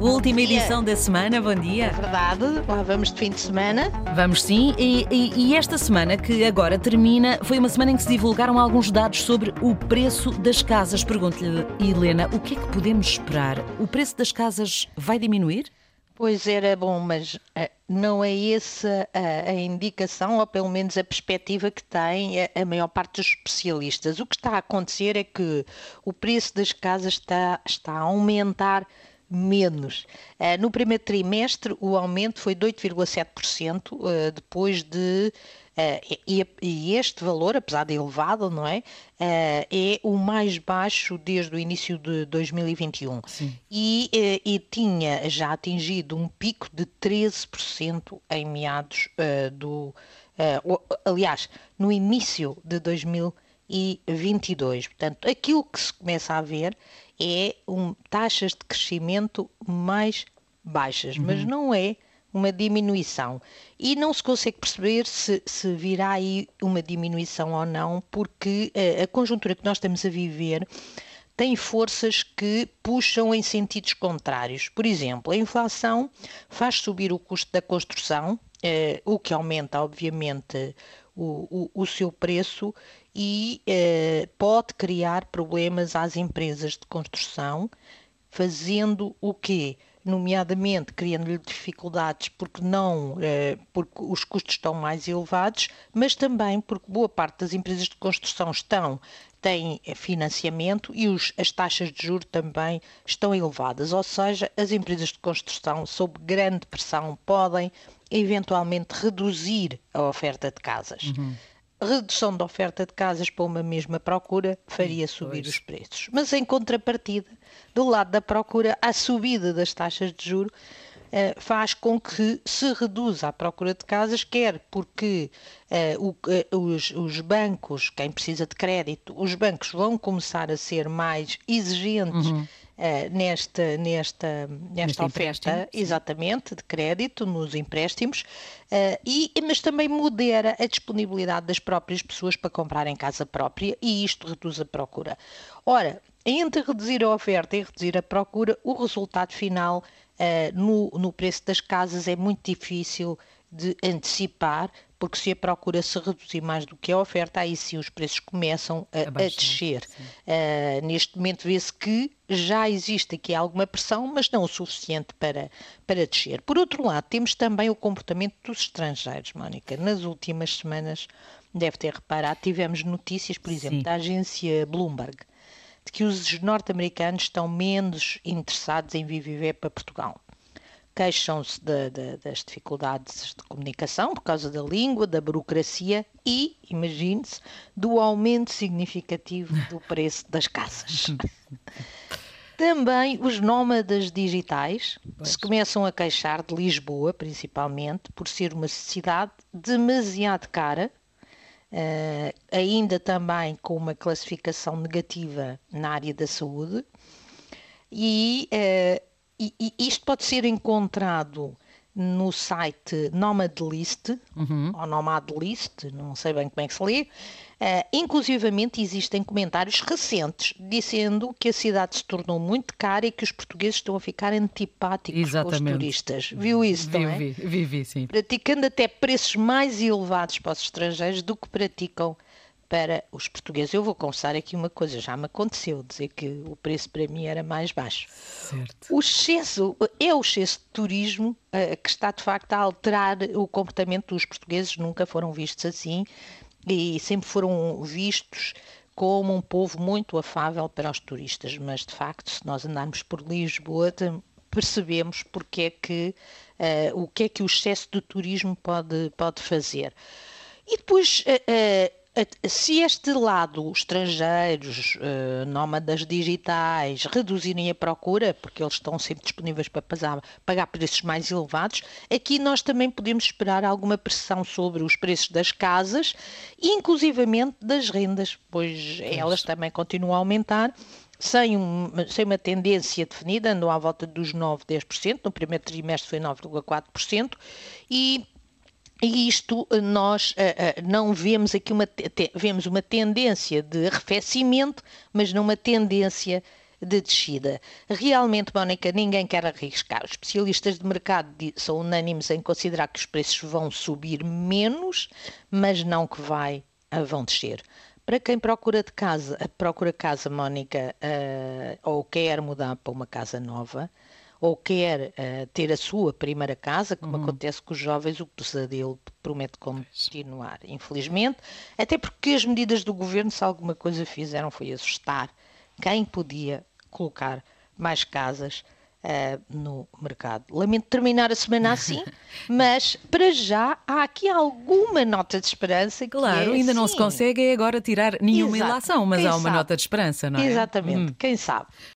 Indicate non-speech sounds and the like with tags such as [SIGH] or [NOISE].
Última edição da semana, bom dia. É verdade, lá vamos de fim de semana. Vamos sim, e, e, e, esta semana que agora termina foi uma semana em que se divulgaram alguns dados sobre o preço das casas. Pergunto-lhe, Helena, o que é que podemos esperar? O preço das casas vai diminuir? Pois era bom, mas uh, não é essa a, indicação, ou pelo menos a perspectiva que tem a, a, maior parte dos especialistas. O que está a acontecer é que o preço das casas está, está a aumentar menos. Uh, no primeiro trimestre, o aumento foi de 8,7%, uh, depois de. Uh, e, e, este valor, apesar de elevado, não é? é o mais baixo desde o início de 2021. E, e, tinha já atingido um pico de 13% em meados do. aliás, no início de 2022. Portanto, aquilo que se começa a ver é um, taxas de crescimento mais baixas, uhum. mas não é uma diminuição. E não se consegue perceber se, se virá aí uma diminuição ou não, porque a, eh, a conjuntura que nós estamos a viver tem forças que puxam em sentidos contrários. Por exemplo, a inflação faz subir o custo da construção, eh, o que aumenta, obviamente, o, o, o seu preço e eh, pode criar problemas às empresas de construção, fazendo o quê? Nomeadamente criando-lhe dificuldades porque não, eh, porque os custos estão mais elevados, mas também porque boa parte das empresas de construção estão têm financiamento e os, as taxas de juros também estão elevadas, ou seja, as empresas de construção, sob grande pressão, podem eventualmente reduzir a oferta de casas. Uhum redução da oferta de casas para uma mesma procura faria subir pois. os preços. Mas em contrapartida, do lado da procura, a subida das taxas de juro uh, faz com que se reduza a procura de casas, quer porque uh, o, uh, os, os, bancos, quem precisa de crédito, os bancos vão começar a ser mais exigentes. Uhum uh, nesta, nesta, nesta oferta, exatamente, de crédito nos empréstimos, uh, e, mas também modera a disponibilidade das próprias pessoas para comprarem casa própria e isto reduz a procura. Ora, entre reduzir a oferta e reduzir a procura, o resultado final uh, no, no preço das casas é muito difícil de antecipar, porque se a procura se reduzir mais do que a oferta, aí sim os preços começam a, a, descer. Uh, neste momento vê-se que já existe aqui alguma pressão, mas não o suficiente para, para descer. Por outro lado, temos também o comportamento dos estrangeiros, Mónica. Nas últimas semanas, deve ter reparado, tivemos notícias, por exemplo, sim. da agência Bloomberg, de que os norte-americanos estão menos interessados em vir viver para Portugal queixam-se de, de, das dificuldades de comunicação por causa da língua, da burocracia e, imagine-se, do aumento significativo do preço das casas. [LAUGHS] Também os nómadas digitais pois. se começam a queixar de Lisboa, principalmente, por ser uma cidade demasiado cara, uh, ainda também com uma classificação negativa na área da saúde, e uh, e, e isto pode ser encontrado no site Nomadlist, uhum. ou Nomadlist, não sei bem como é que se lê, uh, inclusivamente existem comentários recentes dizendo que a cidade se tornou muito cara e que os portugueses estão a ficar antipáticos Exatamente. com os turistas. Viu isso vi, também? Vi, vi, vi, sim. Praticando até preços mais elevados para os estrangeiros do que praticam para os portugueses. Eu vou confessar aqui uma coisa, já me aconteceu dizer que o preço para mim era mais baixo. Certo. O excesso, é o excesso de turismo uh, que está de facto a alterar o comportamento dos portugueses, nunca foram vistos assim e sempre foram vistos como um povo muito afável para os turistas, mas de facto, se nós andarmos por Lisboa, percebemos porque é que, uh, o que é que o excesso de turismo pode, pode fazer. E depois, uh, se este lado, estrangeiros, uh, nómadas digitais, reduzirem a procura, porque eles estão sempre disponíveis para pagar, pagar preços mais elevados, aqui nós também podemos esperar alguma pressão sobre os preços das casas, inclusivamente das rendas, pois elas também continuam a aumentar. Sem, um, sem uma tendência definida, andou à volta dos 9, 10%, no primeiro trimestre foi 9,4%, e e isto eh, nós uh, uh, não vemos aqui uma, vemos uma tendência de arrefecimento, mas não uma tendência de descida. Realmente, Mónica, ninguém quer arriscar. Os especialistas de mercado são unânimes em considerar que os preços vão subir menos, mas não que vai, vão descer. Para quem procura de casa, procura casa, Mónica, ou quer mudar para uma casa nova, ou quer uh, ter a sua primeira casa, como uhum. acontece com os jovens, o pesadelo promete continuar, infelizmente, até porque as medidas do governo, se alguma coisa fizeram, foi assustar quem podia colocar mais casas uh, no mercado. Lamento terminar a semana assim, [LAUGHS] mas para já há aqui alguma nota de esperança. Claro, é, ainda sim. não se consegue agora tirar nenhuma Exato. ilação, mas Quem há uma sabe? nota de esperança, não é? Exatamente, hum. quem sabe.